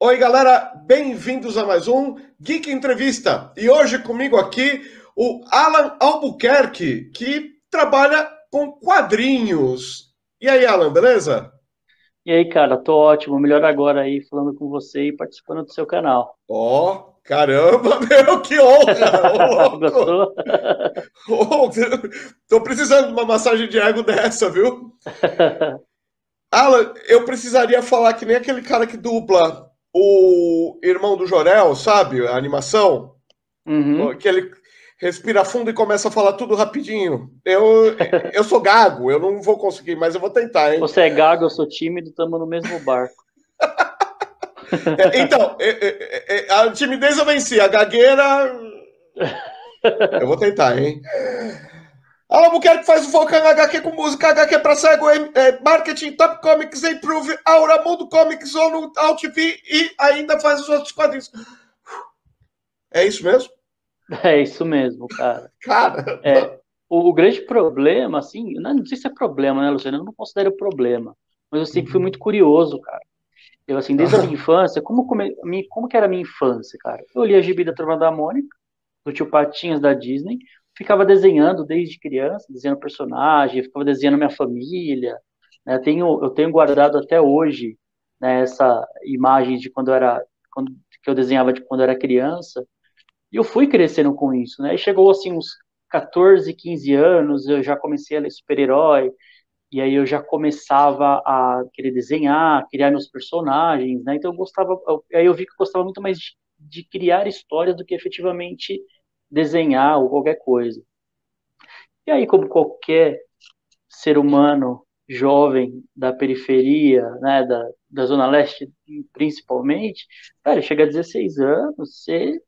Oi, galera, bem-vindos a mais um Geek Entrevista. E hoje comigo aqui o Alan Albuquerque, que trabalha com quadrinhos. E aí, Alan, beleza? E aí, cara, tô ótimo. Melhor agora aí falando com você e participando do seu canal. Ó, oh, caramba, meu, que honra! Gostou? oh, tô precisando de uma massagem de ego dessa, viu? Alan, eu precisaria falar que nem aquele cara que dubla o irmão do Jorel, sabe? A animação. Uhum. Que ele respira fundo e começa a falar tudo rapidinho. Eu, eu sou gago, eu não vou conseguir, mas eu vou tentar, hein? Você é gago, eu sou tímido, estamos no mesmo barco. É, então, é, é, a timidez eu venci, a gagueira. Eu vou tentar, hein? Albuquerque faz o Volcan HQ com música, HQ pra cego, é, marketing, Top Comics, Improve, Aura, Mundo Comics, ONU, AltV e ainda faz os outros quadrinhos. É isso mesmo? É isso mesmo, cara. Cara. É, o, o, grande problema, assim, não, não, sei se é problema, né, Luciano? Eu não considero problema. Mas eu sei que fui uhum. muito curioso, cara. Eu, assim, desde a minha infância, como, como, como que era a minha infância, cara? Eu li a gibi da Turma da Mônica, do tio Patinhas da Disney, ficava desenhando desde criança, desenhando personagem, ficava desenhando minha família. Né? Tenho, eu tenho guardado até hoje né, essa imagem de quando eu era, quando, que eu desenhava de quando eu era criança. E eu fui crescendo com isso, né? E chegou assim uns 14, 15 anos, eu já comecei a ler super-herói, e aí eu já começava a querer desenhar, criar meus personagens, né? Então eu gostava, eu, aí eu vi que eu gostava muito mais de, de criar histórias do que efetivamente desenhar ou qualquer coisa. E aí, como qualquer ser humano jovem da periferia, né, da, da Zona Leste principalmente, cara, chega a 16 anos, você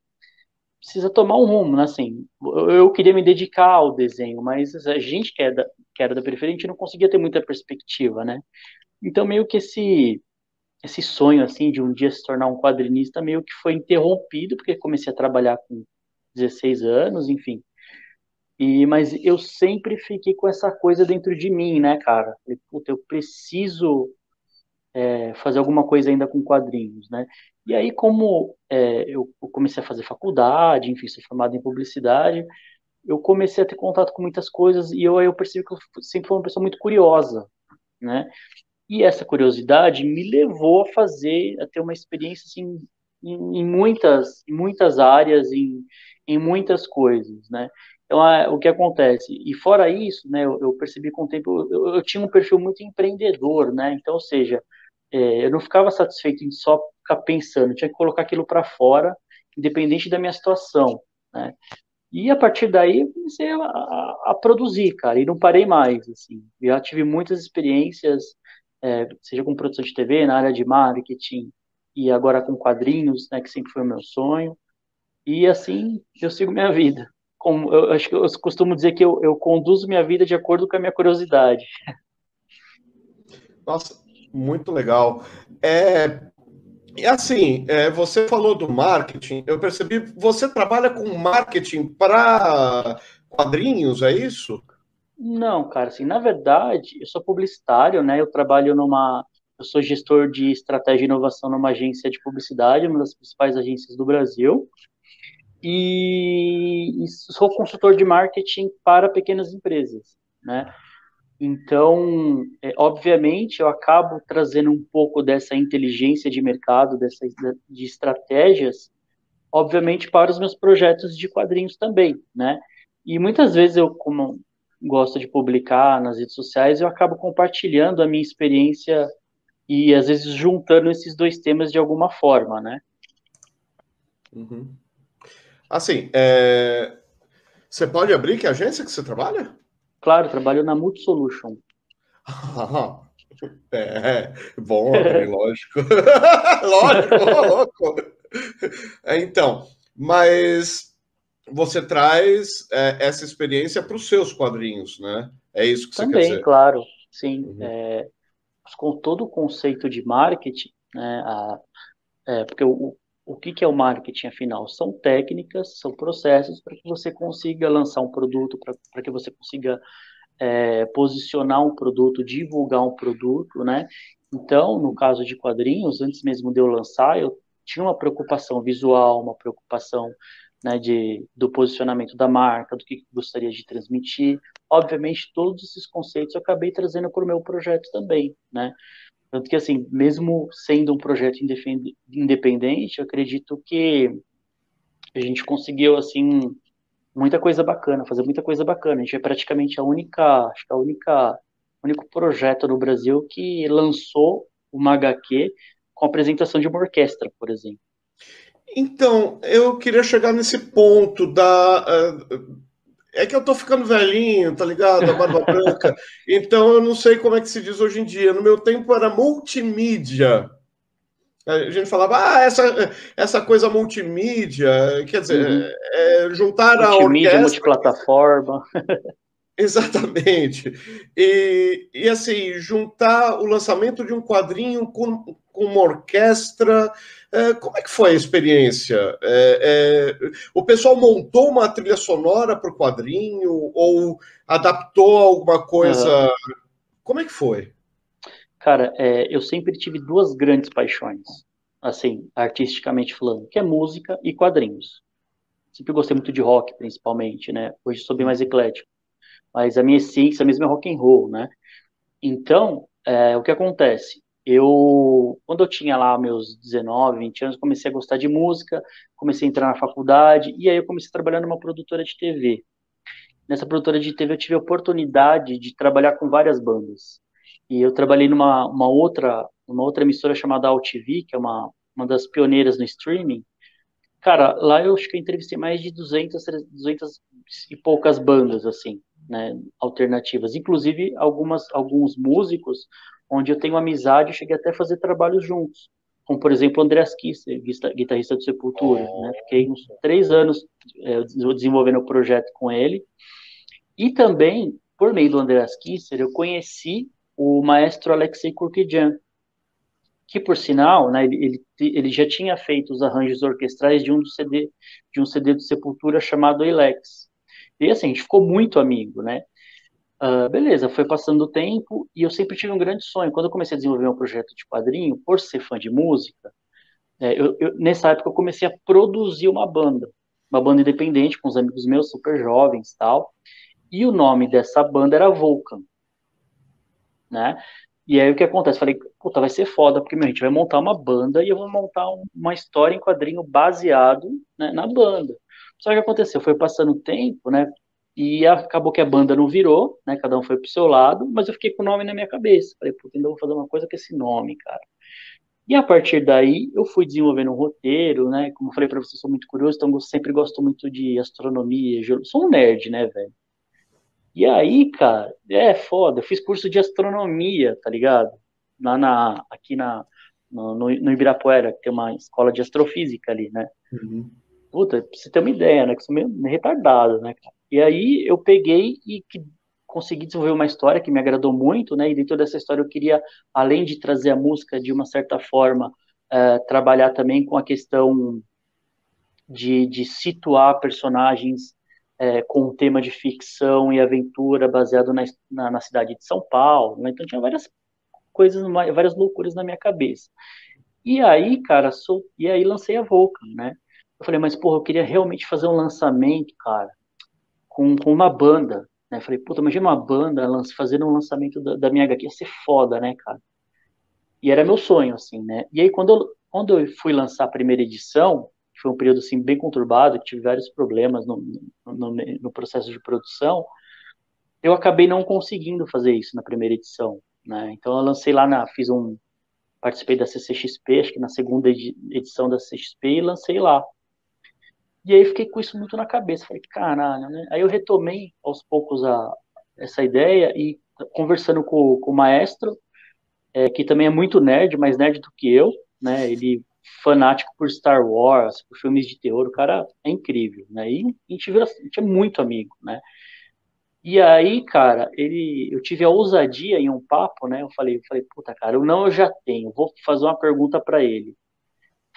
precisa tomar um rumo, né, assim, eu queria me dedicar ao desenho, mas a gente que, é da, que era da periferia, a gente não conseguia ter muita perspectiva, né, então meio que esse esse sonho, assim, de um dia se tornar um quadrinista meio que foi interrompido, porque comecei a trabalhar com 16 anos, enfim. E, mas eu sempre fiquei com essa coisa dentro de mim, né, cara? Falei, puta, eu preciso é, fazer alguma coisa ainda com quadrinhos, né? E aí, como é, eu comecei a fazer faculdade, enfim, sou formado em publicidade, eu comecei a ter contato com muitas coisas e eu, eu percebi que eu sempre fui uma pessoa muito curiosa, né? E essa curiosidade me levou a fazer, a ter uma experiência, assim, em, em muitas, em muitas áreas, em, em muitas coisas, né? Então, o que acontece? E fora isso, né, eu, eu percebi com o tempo, eu, eu, tinha um perfil muito empreendedor, né? Então, ou seja, é, eu não ficava satisfeito em só ficar pensando, tinha que colocar aquilo para fora, independente da minha situação, né? E a partir daí eu comecei a, a, a produzir, cara, e não parei mais, assim. Já tive muitas experiências, é, seja com produção de TV, na área de marketing, e agora com quadrinhos, né, que sempre foi o meu sonho. E assim eu sigo minha vida. Como, eu acho que eu costumo dizer que eu, eu conduzo minha vida de acordo com a minha curiosidade. Nossa, muito legal. É, e assim, é, você falou do marketing, eu percebi, você trabalha com marketing para quadrinhos, é isso? Não, cara, assim, na verdade, eu sou publicitário, né? Eu trabalho numa, eu sou gestor de estratégia e inovação numa agência de publicidade, uma das principais agências do Brasil e, e sou consultor de marketing para pequenas empresas, né? Então, é, obviamente, eu acabo trazendo um pouco dessa inteligência de mercado, dessa, de estratégias, obviamente, para os meus projetos de quadrinhos também, né? E muitas vezes eu, como gosto de publicar nas redes sociais, eu acabo compartilhando a minha experiência e, às vezes, juntando esses dois temas de alguma forma, né? Uhum. Assim, é... você pode abrir que agência que você trabalha? Claro, trabalho na Multisolution. é, bom, lógico. lógico, louco. É, então, mas você traz é, essa experiência para os seus quadrinhos, né? É isso que você Também, quer dizer? claro, sim. Uhum. É, com todo o conceito de marketing, né, a, é, porque o, o que, que é o marketing, afinal? São técnicas, são processos para que você consiga lançar um produto, para que você consiga é, posicionar um produto, divulgar um produto, né? Então, no caso de quadrinhos, antes mesmo de eu lançar, eu tinha uma preocupação visual, uma preocupação né, de, do posicionamento da marca, do que gostaria de transmitir. Obviamente, todos esses conceitos eu acabei trazendo para o meu projeto também, né? Tanto que, assim, mesmo sendo um projeto independente, eu acredito que a gente conseguiu, assim, muita coisa bacana, fazer muita coisa bacana. A gente é praticamente a única, acho que a única, único projeto no Brasil que lançou uma HQ com apresentação de uma orquestra, por exemplo. Então, eu queria chegar nesse ponto da. Uh, é que eu tô ficando velhinho, tá ligado? A barba branca. Então, eu não sei como é que se diz hoje em dia. No meu tempo era multimídia. A gente falava, ah, essa, essa coisa multimídia, quer dizer, uhum. é, juntar multimídia, a orquestra... multiplataforma. Exatamente. E, e assim, juntar o lançamento de um quadrinho com, com uma orquestra. É, como é que foi a experiência? É, é, o pessoal montou uma trilha sonora para o quadrinho ou adaptou alguma coisa? Uhum. Como é que foi? Cara, é, eu sempre tive duas grandes paixões, assim, artisticamente falando, que é música e quadrinhos. Sempre gostei muito de rock, principalmente, né? Hoje sou bem mais eclético mas a minha essência mesmo é rock and roll, né? Então, é, o que acontece? Eu, quando eu tinha lá meus 19, 20 anos, comecei a gostar de música, comecei a entrar na faculdade, e aí eu comecei a trabalhar numa produtora de TV. Nessa produtora de TV eu tive a oportunidade de trabalhar com várias bandas. E eu trabalhei numa uma outra, uma outra emissora chamada AltV, que é uma, uma das pioneiras no streaming. Cara, lá eu acho que eu entrevistei mais de 200, 200 e poucas bandas, assim né, alternativas, inclusive algumas, alguns músicos onde eu tenho amizade, cheguei até a fazer trabalhos juntos, como por exemplo o Andreas Kisser, guitarrista do Sepultura, né, fiquei uns três anos é, desenvolvendo o projeto com ele, e também, por meio do Andreas Kisser, eu conheci o maestro Alexei Kurkidjan, que por sinal, né, ele, ele, já tinha feito os arranjos orquestrais de um, CD, de um CD do Sepultura chamado Elex. E assim, a gente ficou muito amigo, né? Uh, beleza, foi passando o tempo e eu sempre tive um grande sonho. Quando eu comecei a desenvolver um projeto de quadrinho, por ser fã de música, é, eu, eu, nessa época eu comecei a produzir uma banda, uma banda independente com os amigos meus, super jovens tal. E o nome dessa banda era Vulcan, né? E aí o que acontece? Falei, puta, vai ser foda, porque meu, a gente vai montar uma banda e eu vou montar uma história em quadrinho baseado né, na banda. Só que aconteceu, foi passando o tempo, né? E acabou que a banda não virou, né? Cada um foi pro seu lado, mas eu fiquei com o nome na minha cabeça. Falei, puta, ainda vou fazer uma coisa com esse nome, cara. E a partir daí, eu fui desenvolvendo um roteiro, né? Como eu falei para você, sou muito curioso, então eu sempre gosto muito de astronomia, geologia. Sou um nerd, né, velho? E aí, cara, é foda. Eu fiz curso de astronomia, tá ligado? Lá na, aqui na, no, no Ibirapuera, que tem uma escola de astrofísica ali, né? Uhum. Puta, pra você ter uma ideia, né? Que sou meio retardado, né, cara? E aí eu peguei e consegui desenvolver uma história que me agradou muito, né? E dentro dessa história eu queria, além de trazer a música de uma certa forma, uh, trabalhar também com a questão de, de situar personagens uh, com um tema de ficção e aventura baseado na, na, na cidade de São Paulo, né? Então tinha várias coisas, várias loucuras na minha cabeça. E aí, cara, sou, e aí lancei a Vulcan, né? Eu falei, mas porra, eu queria realmente fazer um lançamento, cara, com, com uma banda. Né? Falei, puta, imagina uma banda fazendo um lançamento da, da minha HQ, ia ser foda, né, cara? E era meu sonho, assim, né? E aí, quando eu, quando eu fui lançar a primeira edição, que foi um período, assim, bem conturbado, que tive vários problemas no, no, no processo de produção, eu acabei não conseguindo fazer isso na primeira edição, né? Então, eu lancei lá, na, fiz um, participei da CCXP, acho que na segunda edição da CCXP, e lancei lá. E aí fiquei com isso muito na cabeça. Falei, caralho, né? Aí eu retomei aos poucos a, essa ideia e conversando com, com o maestro, é, que também é muito nerd, mais nerd do que eu, né? Ele fanático por Star Wars, por filmes de terror, o cara é incrível, né? E a gente, vira, a gente é muito amigo, né? E aí, cara, ele, eu tive a ousadia em um papo, né? Eu falei, eu falei, puta, cara, eu não eu já tenho, vou fazer uma pergunta para ele.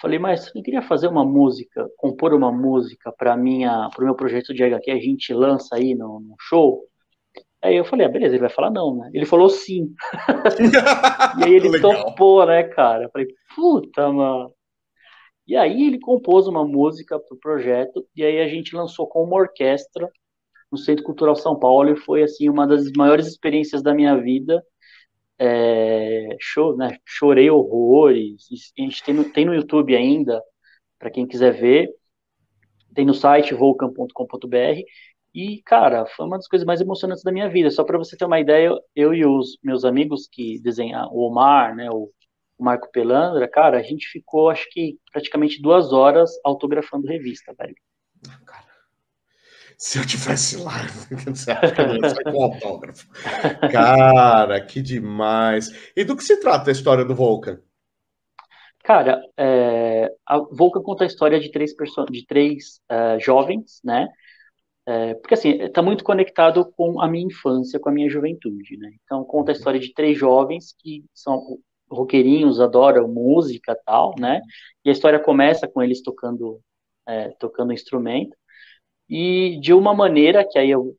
Falei, mas eu queria fazer uma música, compor uma música para minha, para o meu projeto de HQ, a gente lança aí no, no, show. Aí eu falei, ah, beleza, ele vai falar não, né? Ele falou sim. e aí ele Legal. topou, né, cara? Eu falei, puta, mano. E aí ele compôs uma música pro projeto, e aí a gente lançou com uma orquestra no Centro Cultural São Paulo, e foi, assim, uma das maiores experiências da minha vida. É, show, né? Chorei horrores. A gente tem no, tem no YouTube ainda, para quem quiser ver. Tem no site vulcan.com.br. E, cara, foi uma das coisas mais emocionantes da minha vida. Só para você ter uma ideia, eu e os meus amigos que desenham, o Omar, né, o, Marco Pelandra, cara, a gente ficou, acho que, praticamente duas horas autografando revista, velho. Se eu tivesse lá, você acha que eu ia sair com autógrafo? Cara, que demais. E do que se trata a história do Vulcan? Cara, é, a Vulcan conta a história de três, de três uh, jovens, né? É, porque assim, está muito conectado com a minha infância, com a minha juventude, né? Então conta a história de três jovens que são roqueirinhos, adoram música tal, né? E a história começa com eles tocando, é, tocando instrumento e de uma maneira que aí eu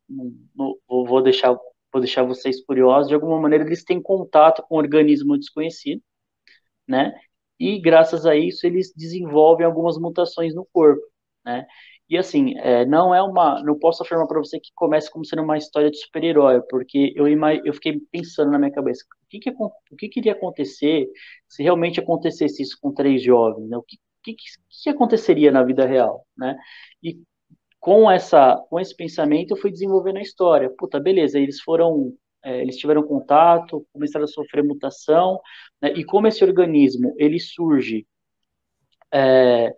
vou deixar vou deixar vocês curiosos, de alguma maneira eles têm contato com um organismo desconhecido, né? E graças a isso eles desenvolvem algumas mutações no corpo, né? E assim, é, não é uma. Não posso afirmar para você que comece como sendo uma história de super-herói, porque eu, eu fiquei pensando na minha cabeça: o que, que, o que, que iria acontecer se realmente acontecesse isso com três jovens? Né? O que, que, que aconteceria na vida real? Né? E com, essa, com esse pensamento, eu fui desenvolvendo a história. Puta, beleza, eles foram. É, eles tiveram contato, começaram a sofrer mutação, né? e como esse organismo ele surge é,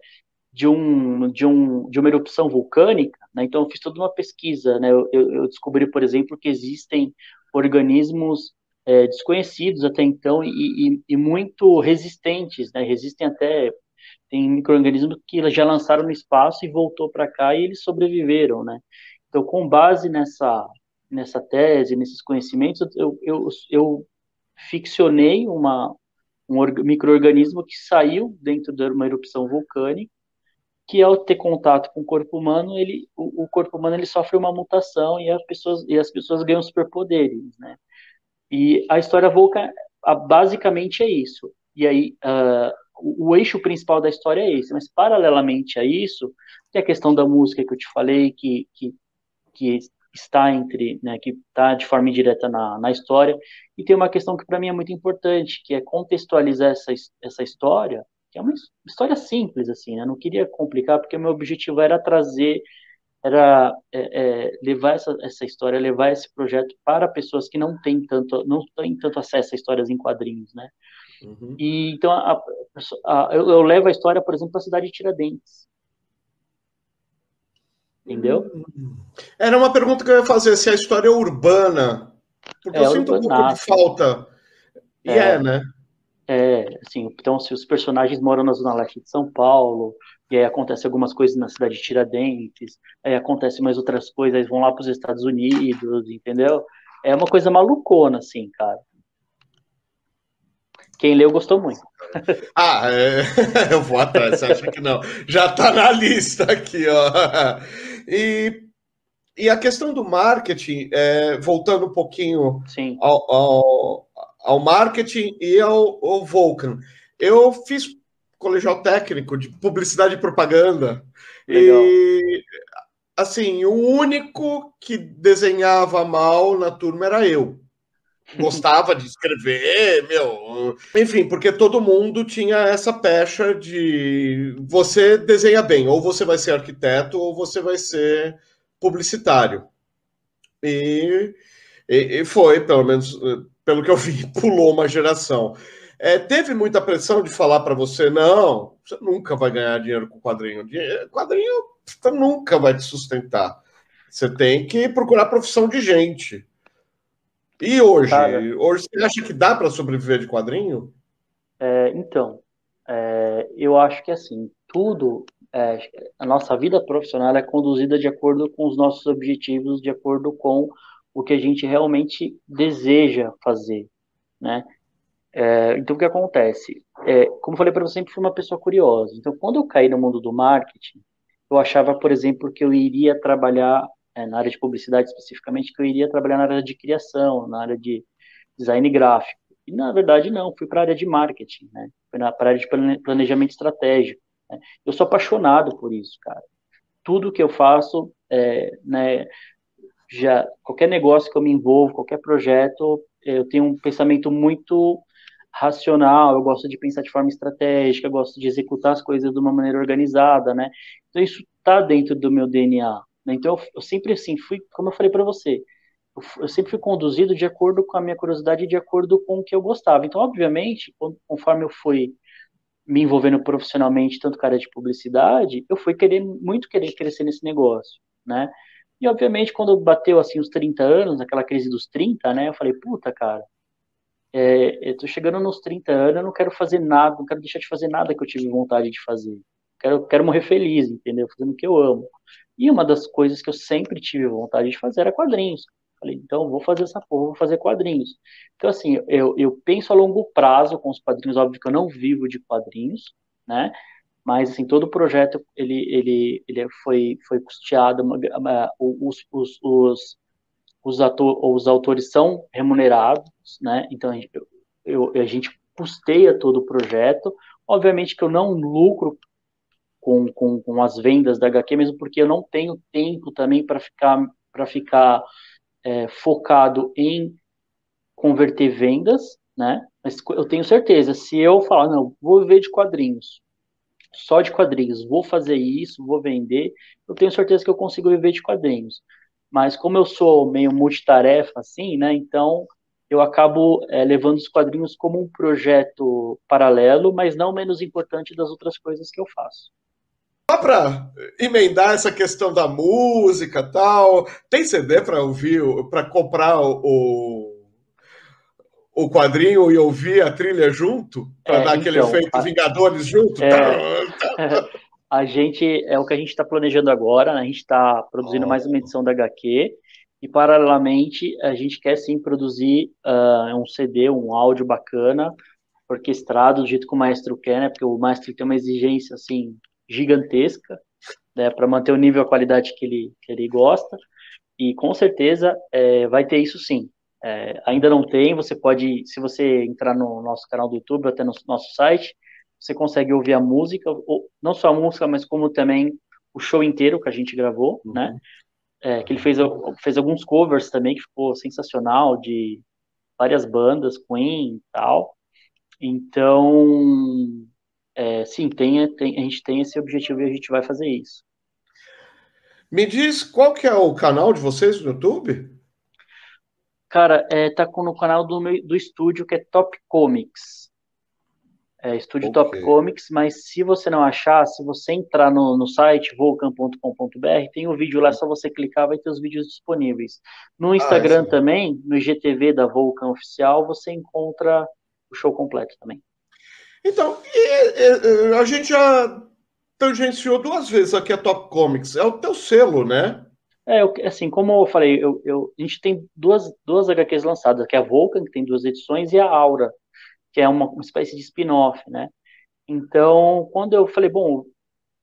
de, um, de, um, de uma erupção vulcânica, né? então eu fiz toda uma pesquisa, né? eu, eu, descobri, por exemplo, que existem organismos é, desconhecidos até então e, e, e muito resistentes, né? resistem até tem micro-organismos que já lançaram no espaço e voltou para cá e eles sobreviveram, né? Então, com base nessa, nessa tese, nesses conhecimentos, eu, eu, eu ficcionei uma, um microorganismo que saiu dentro de uma erupção vulcânica que ao ter contato com o corpo humano, ele, o, o, corpo humano ele sofre uma mutação e as pessoas, e as pessoas ganham superpoderes, né? E a história Volca, basicamente é isso. E aí, uh, o, eixo principal da história é esse, mas paralelamente a isso, tem a questão da música que eu te falei, que, que, que está entre, né, que está de forma indireta na, na história, e tem uma questão que para mim é muito importante, que é contextualizar essa, essa história que é uma história simples, assim, né? Não queria complicar, porque o meu objetivo era trazer, era é, é, levar essa, essa história, levar esse projeto para pessoas que não têm tanto, não têm tanto acesso a histórias em quadrinhos, né? Uhum. E então a, a, eu, eu, levo a história, por exemplo, para a cidade de Tiradentes. Entendeu? Era uma pergunta que eu ia fazer, se a história é urbana. Porque é, eu sinto um pouco de falta. E é, é né? É, assim, então se os personagens moram na zona leste de São Paulo, e aí acontece algumas coisas na cidade de Tiradentes, aí acontece mais outras coisas, eles vão lá para os Estados Unidos, entendeu? É uma coisa malucona, assim, cara. Quem leu gostou muito. Ah, é... eu vou atrás, você acha que não? Já está na lista aqui, ó. E, e a questão do marketing, é, voltando um pouquinho ao, ao, ao marketing e ao, ao Vulcan. Eu fiz colegial técnico de publicidade e propaganda. Legal. E assim, o único que desenhava mal na turma era eu. Gostava de escrever, meu. Enfim, porque todo mundo tinha essa pecha de você desenha bem, ou você vai ser arquiteto, ou você vai ser publicitário. E, e, e foi, pelo menos pelo que eu vi, pulou uma geração. É, teve muita pressão de falar para você, não, você nunca vai ganhar dinheiro com quadrinho. Quadrinho nunca vai te sustentar. Você tem que procurar profissão de gente. E hoje? Cara, hoje você acha que dá para sobreviver de quadrinho? É, então, é, eu acho que assim, tudo, é, a nossa vida profissional é conduzida de acordo com os nossos objetivos, de acordo com o que a gente realmente deseja fazer, né? É, então, o que acontece? É, como eu falei para você, sempre fui uma pessoa curiosa. Então, quando eu caí no mundo do marketing, eu achava, por exemplo, que eu iria trabalhar é, na área de publicidade especificamente, que eu iria trabalhar na área de criação, na área de design gráfico. E, na verdade, não, fui para a área de marketing, né? Fui para a área de planejamento estratégico. Né? Eu sou apaixonado por isso, cara. Tudo que eu faço, é, né, já qualquer negócio que eu me envolvo, qualquer projeto, eu tenho um pensamento muito racional, eu gosto de pensar de forma estratégica, eu gosto de executar as coisas de uma maneira organizada, né? Então isso está dentro do meu DNA. Né? Então eu, sempre assim fui, como eu falei para você, eu, eu, sempre fui conduzido de acordo com a minha curiosidade, de acordo com o que eu gostava. Então, obviamente, conforme eu fui me envolvendo profissionalmente, tanto com a área de publicidade, eu fui querer muito querer crescer nesse negócio, né? E obviamente, quando bateu assim os 30 anos, aquela crise dos 30, né? Eu falei, puta, cara, é, eu tô chegando nos 30 anos, eu não quero fazer nada, não quero deixar de fazer nada que eu tive vontade de fazer. Quero, quero morrer feliz, entendeu? Fazendo o que eu amo. E uma das coisas que eu sempre tive vontade de fazer era quadrinhos. Falei, então vou fazer essa porra, vou fazer quadrinhos. Então, assim, eu, eu penso a longo prazo com os quadrinhos, óbvio que eu não vivo de quadrinhos, né? Mas, assim, todo o projeto, ele, ele, ele foi, foi custeado, os, os, os, os, ator, os autores são remunerados, né? Então, gente, eu, a gente custeia todo o projeto. Obviamente que eu não lucro com, com, com as vendas da HQ, mesmo porque eu não tenho tempo também para ficar, ficar é, focado em converter vendas, né? Mas eu tenho certeza, se eu falar, não, vou viver de quadrinhos, só de quadrinhos, vou fazer isso, vou vender, eu tenho certeza que eu consigo viver de quadrinhos. Mas como eu sou meio multitarefa, assim, né? Então eu acabo é, levando os quadrinhos como um projeto paralelo, mas não menos importante das outras coisas que eu faço. Só para emendar essa questão da música tal, tem CD para ouvir, para comprar o, o quadrinho e ouvir a trilha junto? Para é, dar aquele então, efeito a... Vingadores junto? É... a gente, é o que a gente está planejando agora, né? a gente está produzindo oh. mais uma edição da HQ, e paralelamente a gente quer sim produzir uh, um CD, um áudio bacana, orquestrado do jeito que o maestro quer, né? Porque o maestro tem uma exigência assim gigantesca, né, para manter o nível, a qualidade que ele, que ele gosta, e com certeza é, vai ter isso sim. É, ainda não tem, você pode, se você entrar no nosso canal do YouTube, ou até no nosso site, você consegue ouvir a música, ou, não só a música, mas como também o show inteiro que a gente gravou, uhum. né? É, que ele fez, fez alguns covers também, que ficou sensacional, de várias bandas, Queen e tal. Então, é, sim, tem, tem, a gente tem esse objetivo e a gente vai fazer isso. Me diz qual que é o canal de vocês no YouTube? Cara, é, tá no canal do, meu, do estúdio que é Top Comics. É, estúdio okay. Top Comics, mas se você não achar, se você entrar no, no site vulcan.com.br, tem o um vídeo lá, só você clicar, vai ter os vídeos disponíveis. No ah, Instagram ah, também, no IGTV da Vulcan Oficial, você encontra o show completo também. Então, e, e, a gente já tangenciou duas vezes aqui a Top Comics. É o teu selo, né? É, assim, como eu falei, eu, eu, a gente tem duas, duas HQs lançadas, que é a Vulcan, que tem duas edições, e a Aura, que é uma, uma espécie de spin-off, né? Então, quando eu falei, bom,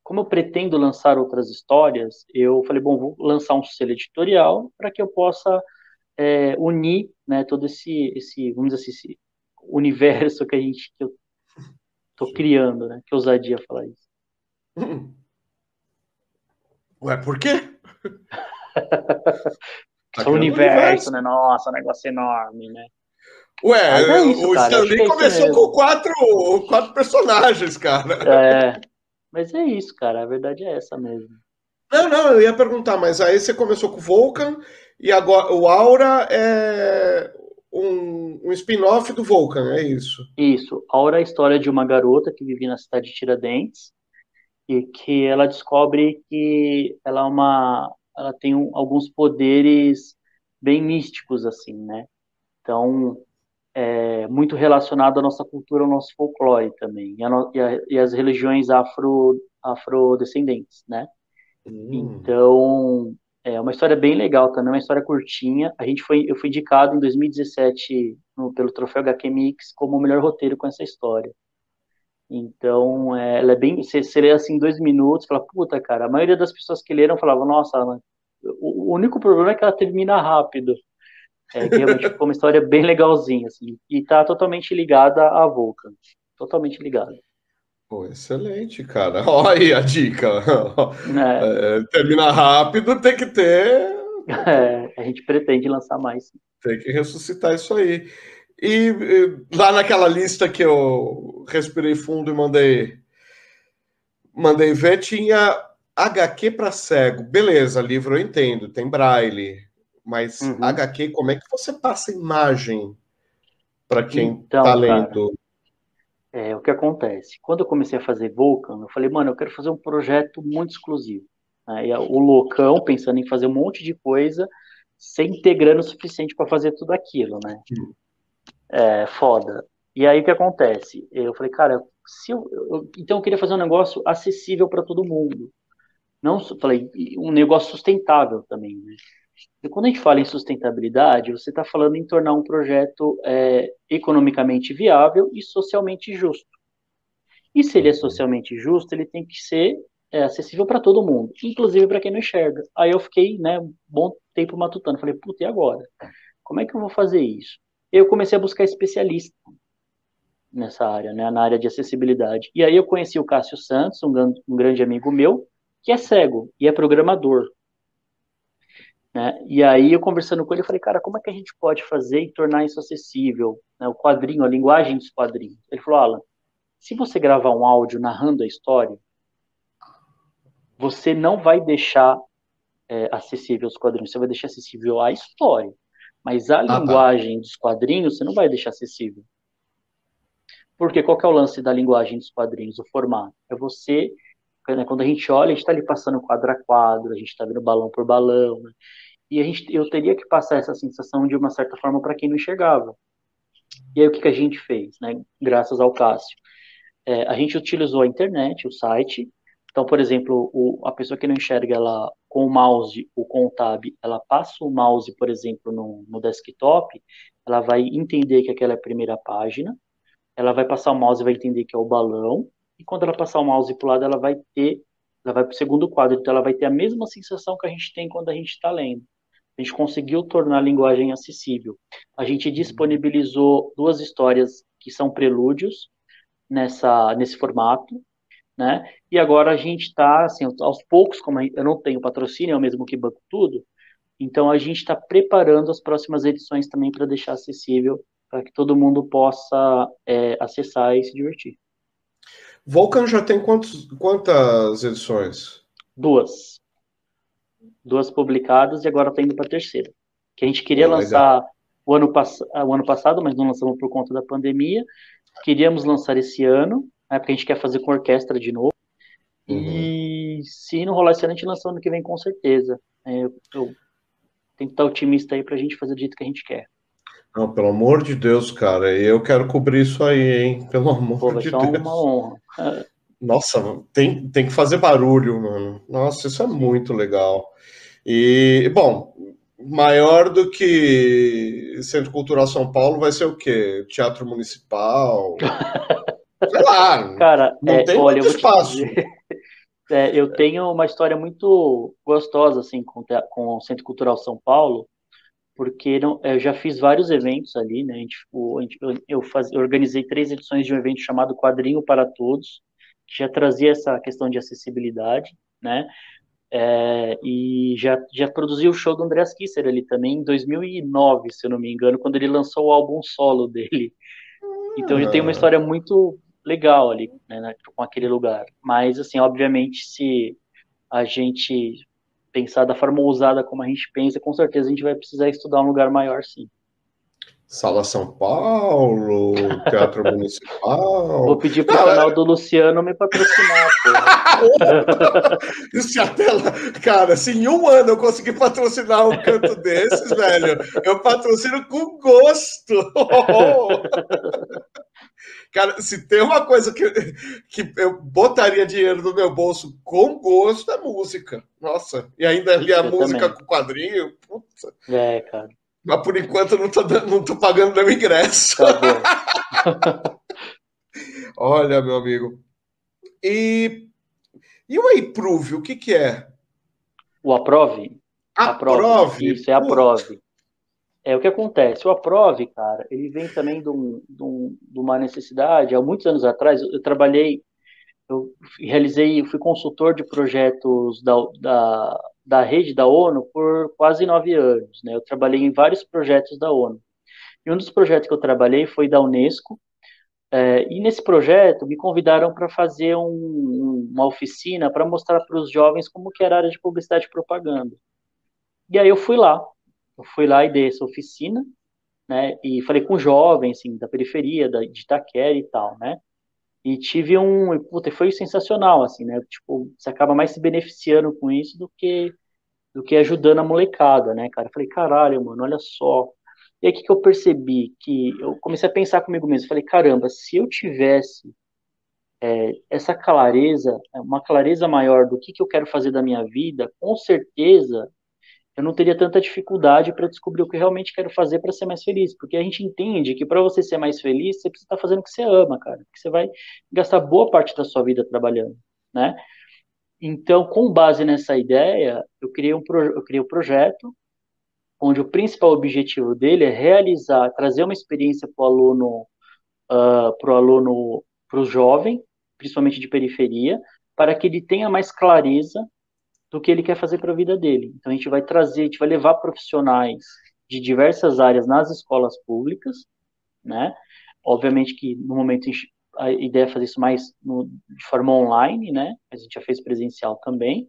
como eu pretendo lançar outras histórias, eu falei, bom, vou lançar um selo editorial para que eu possa é, unir, né, todo esse, esse, vamos dizer assim, esse universo que a gente, que eu Tô criando, né? Que ousadia falar isso. Ué, por quê? tá o universo, né? Nossa, um negócio enorme, né? Ué, é isso, o Stanley é começou com quatro, quatro personagens, cara. É, mas é isso, cara. A verdade é essa mesmo. Não, não, eu ia perguntar, mas aí você começou com o Vulcan e agora o Aura é um, um spin-off do Vulcan, é isso? Isso. Aura é a história de uma garota que vive na cidade de Tiradentes e que ela descobre que ela é uma ela tem um, alguns poderes bem místicos assim, né? Então, é muito relacionado à nossa cultura, ao nosso folclore também, e, a, e, a, e as religiões afro afrodescendentes, né? Hum. Então, é uma história bem legal também, uma história curtinha. A gente foi, eu fui indicado em 2017 no, pelo Troféu HQ Mix como o melhor roteiro com essa história. Então, é, ela é bem. Você, você lê assim dois minutos, fala, puta, cara. A maioria das pessoas que leram falavam, nossa, O, o único problema é que ela termina rápido. É, realmente ficou uma história bem legalzinha, assim. E tá totalmente ligada à Vulcan. Totalmente ligada. Pô, excelente, cara. Olha aí a dica. É. É, termina rápido, tem que ter. É, a gente pretende lançar mais. Tem que ressuscitar isso aí. E, e lá naquela lista que eu respirei fundo e mandei mandei ver, tinha HQ para cego. Beleza, livro eu entendo, tem braille. Mas uhum. HQ, como é que você passa imagem para quem está então, lendo? Cara, é, o que acontece? Quando eu comecei a fazer Vulcan, eu falei, mano, eu quero fazer um projeto muito exclusivo. Aí o loucão, pensando em fazer um monte de coisa, sem ter grana o suficiente para fazer tudo aquilo, né? É, foda. E aí o que acontece? Eu falei, cara, se eu, eu, então eu queria fazer um negócio acessível para todo mundo. Não, falei, um negócio sustentável também, né? E quando a gente fala em sustentabilidade, você está falando em tornar um projeto é, economicamente viável e socialmente justo. E se ele é socialmente justo, ele tem que ser é, acessível para todo mundo, inclusive para quem não enxerga. Aí eu fiquei, né, um bom tempo matutando. Falei, puta, e agora? Como é que eu vou fazer isso? Eu comecei a buscar especialista nessa área, né, na área de acessibilidade. E aí eu conheci o Cássio Santos, um, um grande amigo meu, que é cego e é programador. Né? E aí eu conversando com ele, eu falei, cara, como é que a gente pode fazer e tornar isso acessível? Né? O quadrinho, a linguagem dos quadrinhos. Ele falou, Alan, se você gravar um áudio narrando a história, você não vai deixar é, acessível os quadrinhos, você vai deixar acessível a história. Mas a ah, tá. linguagem tá. dos quadrinhos você não vai deixar acessível. Porque qual é o lance da linguagem dos quadrinhos, o formato? É você, né, quando a gente olha, a gente está ali passando quadro a quadro, a gente está vendo balão por balão, né? e a gente, eu teria que passar essa sensação de uma certa forma para quem não enxergava. E aí o que, que a gente fez, né? Graças ao Cássio. É, a gente utilizou a internet, o site. Então, por exemplo, o, a pessoa que não enxerga ela com o mouse ou com o tab, ela passa o mouse, por exemplo, no, no desktop, ela vai entender que aquela é a primeira página, ela vai passar o mouse e vai entender que é o balão, e quando ela passar o mouse para o lado, ela vai ter, ela vai para o segundo quadro, então ela vai ter a mesma sensação que a gente tem quando a gente está lendo. A gente conseguiu tornar a linguagem acessível. A gente disponibilizou duas histórias que são prelúdios nessa, nesse formato, né? E agora a gente está, assim, aos poucos, como eu não tenho patrocínio, é o mesmo que banco tudo, então a gente está preparando as próximas edições também para deixar acessível, para que todo mundo possa é, acessar e se divertir. Vulcan já tem quantos, quantas edições? Duas duas publicadas e agora está indo para a terceira. Que a gente queria lançar o ano, o ano passado, mas não lançamos por conta da pandemia. Queríamos lançar esse ano, né, porque a gente quer fazer com orquestra de novo. Uhum. E se não rolar esse ano, a gente lança ano que vem com certeza. É, eu, eu tenho que estar otimista aí para a gente fazer do jeito que a gente quer. Não, pelo amor de Deus, cara, eu quero cobrir isso aí, hein? Pelo amor Pô, de Deus. uma honra. Nossa, tem, tem que fazer barulho, mano. Nossa, isso é muito legal. E, bom, maior do que Centro Cultural São Paulo vai ser o quê? Teatro Municipal? Sei lá. Cara, não é, tem olha, muito espaço. É, eu tenho uma história muito gostosa assim com, com o Centro Cultural São Paulo, porque não, eu já fiz vários eventos ali, né? A gente, o, a gente, eu, faz, eu organizei três edições de um evento chamado Quadrinho para Todos, que já trazia essa questão de acessibilidade, né? É, e já, já produziu o show do Andreas Kisser ali também em 2009, se eu não me engano, quando ele lançou o álbum solo dele. Então já tem uma ah. história muito legal ali, né, né, com aquele lugar. Mas, assim, obviamente, se a gente pensar da forma ousada como a gente pensa, com certeza a gente vai precisar estudar um lugar maior, sim. Sala São Paulo, Teatro Municipal. Vou pedir pro canal do Luciano me patrocinar, pô. Isso até lá, cara, se em um ano eu conseguir patrocinar um canto desses, velho, eu patrocino com gosto. Cara, se tem uma coisa que, que eu botaria dinheiro no meu bolso com gosto, é música. Nossa, e ainda ali a eu música também. com quadrinho. Puta. É, cara. Mas por enquanto eu não tô, não tô pagando meu ingresso. Tá Olha, meu amigo. E, e o Approve, o que, que é? O Aprove? Aprove. Isso, é aprove. É o que acontece. O aprove, cara, ele vem também de, um, de, um, de uma necessidade. Há muitos anos atrás, eu, eu trabalhei, eu realizei, eu fui consultor de projetos da, da, da rede da ONU por quase nove anos. Né? Eu trabalhei em vários projetos da ONU. E um dos projetos que eu trabalhei foi da Unesco. É, e nesse projeto me convidaram para fazer um, uma oficina para mostrar para os jovens como que era a área de publicidade e propaganda. E aí eu fui lá, eu fui lá e dei essa oficina, né, e falei com jovens, assim, da periferia, da, de Itaquera e tal, né, e tive um, puta, foi sensacional, assim, né, tipo, você acaba mais se beneficiando com isso do que, do que ajudando a molecada, né, cara, eu falei, caralho, mano, olha só, e aí que, que eu percebi? Que eu comecei a pensar comigo mesmo, falei, caramba, se eu tivesse é, essa clareza, uma clareza maior do que, que eu quero fazer da minha vida, com certeza eu não teria tanta dificuldade para descobrir o que realmente quero fazer para ser mais feliz, porque a gente entende que para você ser mais feliz, você precisa estar tá fazendo o que você ama, cara, porque você vai gastar boa parte da sua vida trabalhando, né? Então, com base nessa ideia, eu criei um, eu criei um projeto onde o principal objetivo dele é realizar, trazer uma experiência para o aluno, uh, para o aluno, para o jovem, principalmente de periferia, para que ele tenha mais clareza do que ele quer fazer para a vida dele. Então a gente vai trazer, a gente vai levar profissionais de diversas áreas nas escolas públicas, né? Obviamente que no momento a ideia é fazer isso mais no, de forma online, né? A gente já fez presencial também,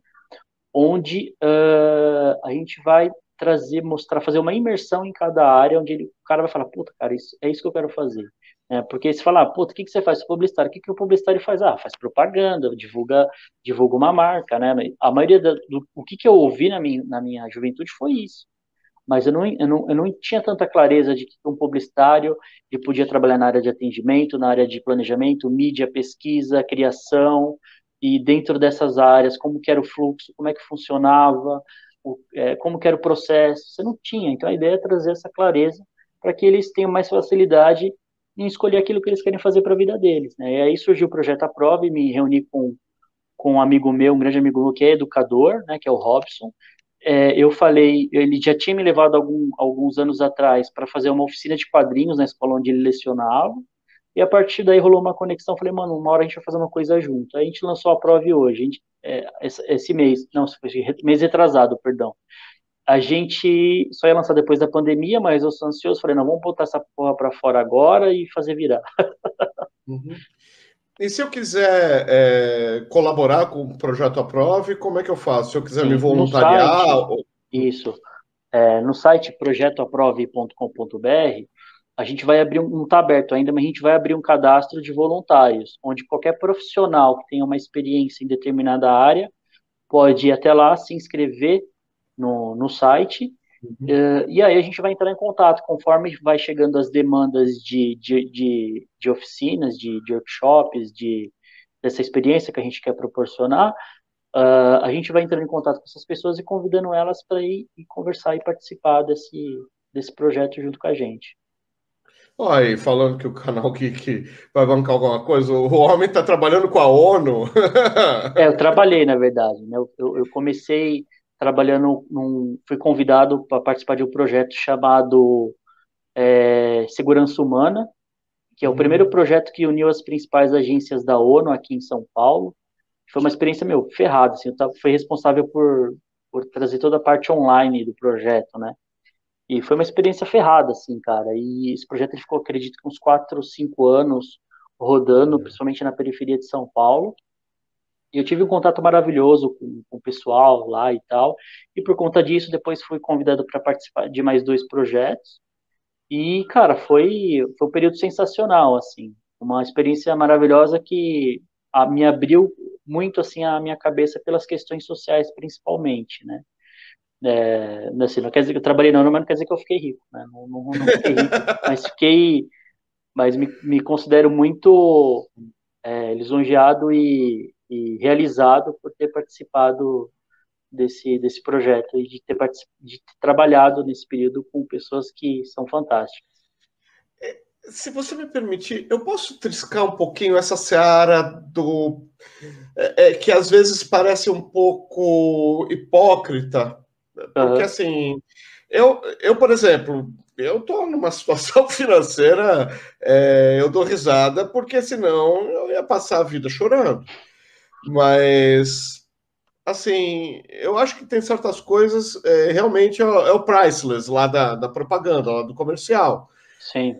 onde uh, a gente vai trazer, mostrar, fazer uma imersão em cada área, onde ele, o cara vai falar, puta, cara, isso, é isso que eu quero fazer. É, porque se falar, puta, o que, que você faz? Publicitário, o que, que o publicitário faz? Ah, faz propaganda, divulga, divulga uma marca, né? A maioria da, do o que, que eu ouvi na minha, na minha juventude foi isso. Mas eu não, eu, não, eu não tinha tanta clareza de que um publicitário ele podia trabalhar na área de atendimento, na área de planejamento, mídia, pesquisa, criação, e dentro dessas áreas, como que era o fluxo, como é que funcionava, o, é, como que era o processo, você não tinha. Então a ideia é trazer essa clareza para que eles tenham mais facilidade em escolher aquilo que eles querem fazer para a vida deles. Né? E aí surgiu o projeto Aprove, me reuni com, com um amigo meu, um grande amigo meu, que é educador, né, que é o Robson. É, eu falei, ele já tinha me levado algum, alguns anos atrás para fazer uma oficina de quadrinhos na escola onde ele lecionava, e a partir daí rolou uma conexão, falei, mano, uma hora a gente vai fazer uma coisa junto. Aí a gente lançou a Prove hoje, a gente, é, esse mês, não, mês retrasado, perdão a gente só ia lançar depois da pandemia, mas eu sou ansioso, falei, não, vamos botar essa porra para fora agora e fazer virar. Uhum. E se eu quiser é, colaborar com o Projeto Aprove, como é que eu faço? Se eu quiser Sim, me voluntariar? Site, ou... Isso. É, no site projetoaprove.com.br, a gente vai abrir um, não está aberto ainda, mas a gente vai abrir um cadastro de voluntários, onde qualquer profissional que tenha uma experiência em determinada área pode ir até lá, se inscrever no, no site. Uhum. Uh, e aí a gente vai entrar em contato conforme vai chegando as demandas de, de, de, de oficinas, de, de, workshops, de, dessa experiência que a gente quer proporcionar. Uh, a gente vai entrando em contato com essas pessoas e convidando elas para ir, ir, conversar e participar desse, desse projeto junto com a gente. Olha, falando que o canal que vai bancar alguma coisa, o homem está trabalhando com a ONU. é, eu trabalhei, na verdade. Né? Eu, eu comecei trabalhando num, fui convidado para participar de um projeto chamado é, Segurança Humana, que é o uhum. primeiro projeto que uniu as principais agências da ONU aqui em São Paulo. Foi uma experiência, meu, ferrada, assim, eu fui responsável por, por trazer toda a parte online do projeto, né? E foi uma experiência ferrada, assim, cara. E esse projeto ele ficou, acredito, uns 4 ou 5 anos rodando, uhum. principalmente na periferia de São Paulo. Eu tive um contato maravilhoso com, com, o pessoal lá e tal. E por conta disso, depois fui convidado para participar de mais dois projetos. E, cara, foi, foi um período sensacional, assim. Uma experiência maravilhosa que a, me abriu muito, assim, a minha cabeça pelas questões sociais, principalmente, né? É, assim, não quer dizer que eu trabalhei não, mas não quer dizer que eu fiquei rico, né? Não, não, não fiquei rico, mas fiquei... Mas me, me considero muito é, lisonjeado e, e realizado por ter participado desse, desse projeto e de ter, de ter trabalhado nesse período com pessoas que são fantásticas. É, se você me permitir, eu posso triscar um pouquinho essa seara do. É, é, que às vezes parece um pouco hipócrita Porque, uhum. assim, eu, eu, por exemplo, eu estou numa situação financeira, é, eu dou risada, porque senão eu ia passar a vida chorando. Mas, assim, eu acho que tem certas coisas, é, realmente é, é, o priceless lá da, da propaganda, lá do comercial. Sim.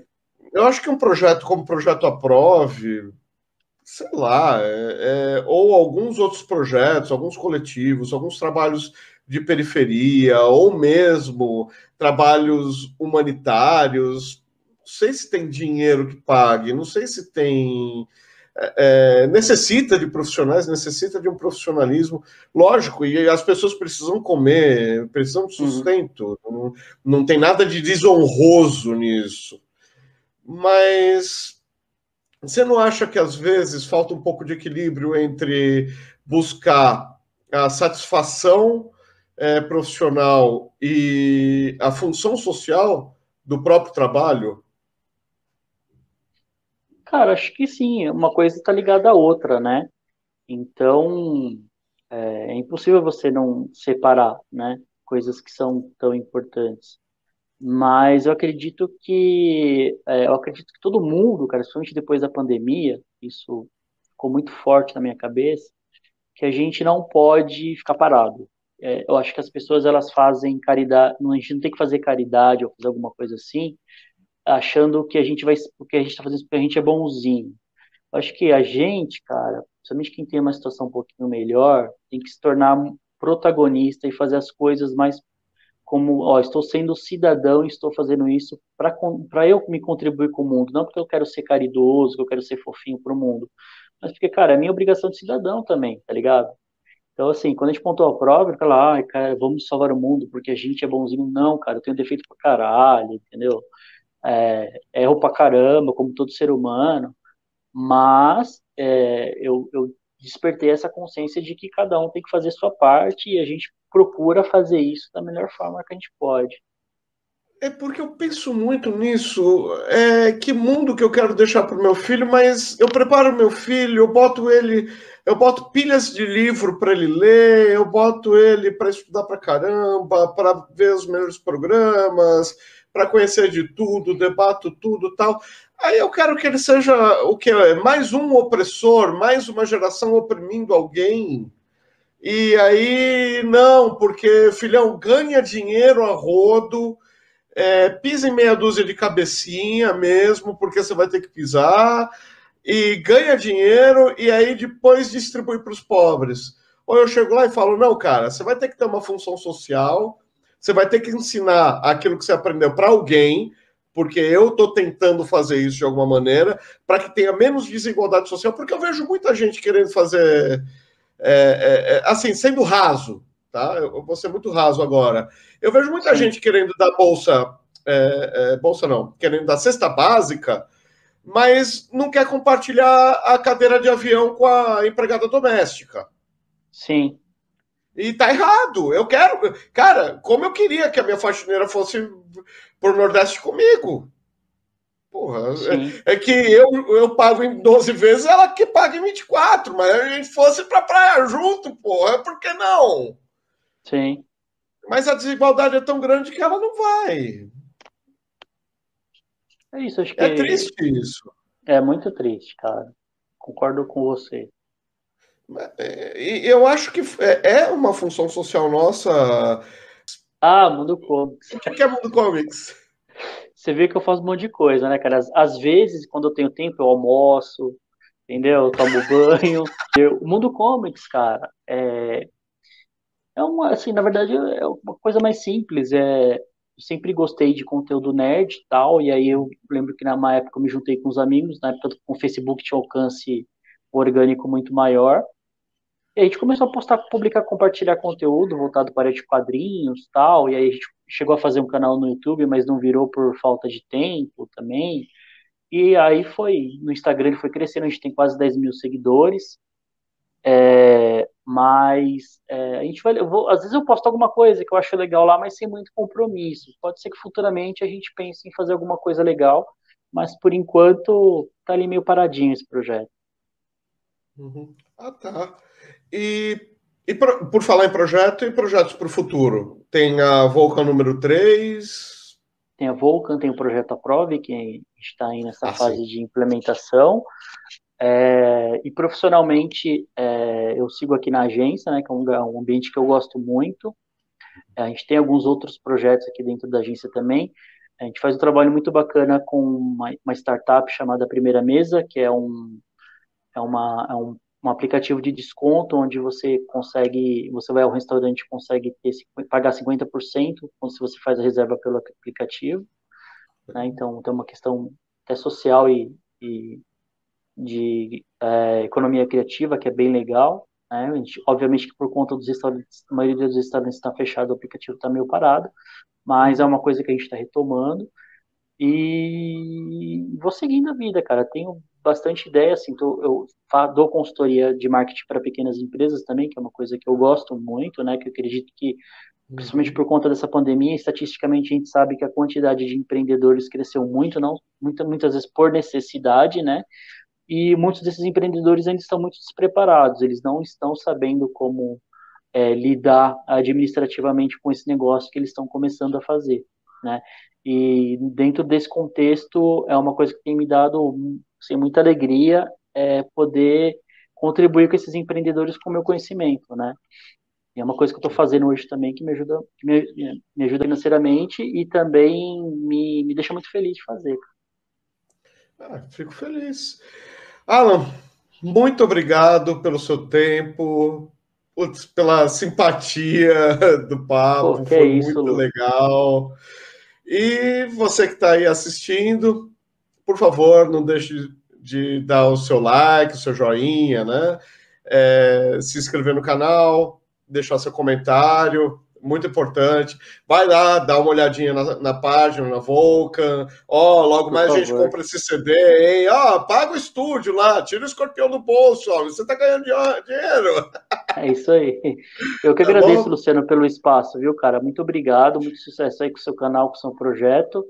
Eu acho que um projeto como o Projeto Aprove, sei lá, é, é, ou alguns outros projetos, alguns coletivos, alguns trabalhos de periferia, ou mesmo trabalhos humanitários. Não sei se tem dinheiro que pague, não sei se tem. É, necessita de profissionais, necessita de um profissionalismo, lógico, e as pessoas precisam comer, precisam de uhum. sustento, uhum. não, não tem nada de desonroso nisso. Mas você não acha que às vezes falta um pouco de equilíbrio entre buscar a satisfação é, profissional e a função social do próprio trabalho? Cara, acho que sim. Uma coisa está ligada à outra, né? Então, é, é, impossível você não separar, né? Coisas que são tão importantes. Mas eu acredito que é, eu acredito que todo mundo, cara, principalmente depois da pandemia, isso ficou muito forte na minha cabeça, que a gente não pode ficar parado é, eu acho que as pessoas elas fazem caridade, não, a gente não tem que fazer caridade ou fazer alguma coisa assim, achando que a gente vai, porque a gente está fazendo isso porque a gente é bonzinho. Eu acho que a gente, cara, principalmente quem tem uma situação um pouquinho melhor, tem que se tornar protagonista e fazer as coisas mais como, ó, estou sendo cidadão e estou fazendo isso para eu me contribuir com o mundo, não porque eu quero ser caridoso, que eu quero ser fofinho para o mundo, mas porque, cara, é minha obrigação de cidadão também, tá ligado? Então, assim, quando a gente pontou a prova, ele fala, ah, cara, vamos salvar o mundo porque a gente é bonzinho. Não, cara, eu tenho defeito pra caralho, entendeu? É, erro pra caramba, como todo ser humano. Mas é, eu, eu despertei essa consciência de que cada um tem que fazer sua parte e a gente procura fazer isso da melhor forma que a gente pode. É porque eu penso muito nisso. É, que mundo que eu quero deixar para o meu filho, mas eu preparo meu filho, eu boto ele, eu boto pilhas de livro para ele ler, eu boto ele para estudar para caramba, para ver os melhores programas, para conhecer de tudo, debato tudo tal. Aí eu quero que ele seja o que é mais um opressor, mais uma geração oprimindo alguém. E aí não, porque filhão ganha dinheiro a rodo é, pisa em meia dúzia de cabecinha mesmo, porque você vai ter que pisar, e ganha dinheiro e aí depois distribui para os pobres. Ou eu chego lá e falo: não, cara, você vai ter que ter uma função social, você vai ter que ensinar aquilo que você aprendeu para alguém, porque eu estou tentando fazer isso de alguma maneira, para que tenha menos desigualdade social, porque eu vejo muita gente querendo fazer. É, é, é assim, sendo raso, tá? Eu vou ser muito raso agora. Eu vejo muita Sim. gente querendo dar bolsa, é, é, bolsa não, querendo dar cesta básica, mas não quer compartilhar a cadeira de avião com a empregada doméstica. Sim. E tá errado. Eu quero. Cara, como eu queria que a minha faxineira fosse pro Nordeste comigo. Porra, é, é, que eu, eu pago em 12 vezes, ela que paga em 24, mas a gente fosse pra praia junto, porra, por que não? Sim. Mas a desigualdade é tão grande que ela não vai. É isso, acho que. É triste isso. É muito triste, cara. Concordo com você. É, eu acho que é, é uma função social nossa. Ah, Mundo Comics. O que é Mundo Comics? Você vê que eu faço um monte de coisa, né, cara? Às vezes, quando eu tenho tempo, eu almoço, entendeu? Eu tomo banho. o Mundo Comics, cara, é, é uma, assim, na verdade, é uma coisa mais simples. É, eu sempre gostei de conteúdo nerd e tal, e aí eu lembro que na época eu me juntei com os amigos, na época com o Facebook tinha alcance orgânico muito maior. E a gente começou a postar, publicar, compartilhar conteúdo voltado para de quadrinhos tal, e aí a gente chegou a fazer um canal no YouTube, mas não virou por falta de tempo também. E aí foi, no Instagram ele foi crescendo, a gente tem quase 10 mil seguidores. É, mas é, a gente vai. Vou, às vezes eu posto alguma coisa que eu acho legal lá, mas sem muito compromisso. Pode ser que futuramente a gente pense em fazer alguma coisa legal, mas por enquanto tá ali meio paradinho esse projeto. Uhum. Ah, tá. E E por, por falar em projeto e projetos para o futuro, tem a Volcan número 3. Tem a Volcan, tem o projeto Aprove, que está aí nessa ah, fase sim. de implementação. É, e profissionalmente, é, eu sigo aqui na agência, né, que é um, um, ambiente que eu gosto muito. É, a gente tem alguns outros projetos aqui dentro da agência também. A gente faz um trabalho muito bacana com uma, uma startup chamada Primeira Mesa, que é um, é uma, é um um aplicativo de desconto onde você consegue, você vai ao restaurante e consegue ter, pagar 50% se você faz a reserva pelo aplicativo. Né? Então, tem uma questão até social e, e de é, economia criativa que é bem legal. Né? Gente, obviamente que por conta dos restaurantes, a maioria dos restaurantes está fechado, o aplicativo está meio parado, mas é uma coisa que a gente está retomando. E vou seguindo a vida, cara. Tenho bastante ideia, assim, tô, eu dou consultoria de marketing para pequenas empresas também, que é uma coisa que eu gosto muito, né, que eu acredito que, principalmente por conta dessa pandemia, estatisticamente a gente sabe que a quantidade de empreendedores cresceu muito, não, muita, muitas vezes por necessidade, né, e muitos desses empreendedores ainda estão muito despreparados, eles não estão sabendo como é, lidar administrativamente com esse negócio que eles estão começando a fazer, né, e dentro desse contexto é uma coisa que tem me dado assim, muita alegria é, poder contribuir com esses empreendedores com o meu conhecimento, né? E é uma coisa que eu estou fazendo hoje também que me ajuda, que me, me, ajuda financeiramente e também me, me deixa muito feliz de fazer. Ah, fico feliz. Alan, muito obrigado pelo seu tempo, pela simpatia do papo, Pô, foi é isso, muito Lu. legal. E você que está aí assistindo, por favor, não deixe de dar o seu like, o seu joinha, né? É, se inscrever no canal, deixar seu comentário, muito importante. Vai lá, dá uma olhadinha na, na página, na Vulcan. Ó, oh, logo mais a gente compra esse CD, hein? Ó, oh, paga o estúdio lá, tira o escorpião do bolso, ó, você tá ganhando dinheiro. É isso aí. Eu que tá agradeço, bom? Luciano, pelo espaço, viu, cara? Muito obrigado, muito sucesso aí com o seu canal, com o seu projeto.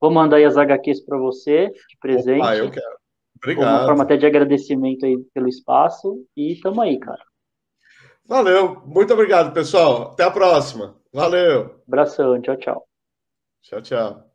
Vou mandar aí as HQs para você, de presente. Ah, eu quero. Obrigado. Uma forma até de agradecimento aí pelo espaço. E tamo aí, cara. Valeu. Muito obrigado, pessoal. Até a próxima. Valeu. Abração. Tchau, tchau. Tchau, tchau.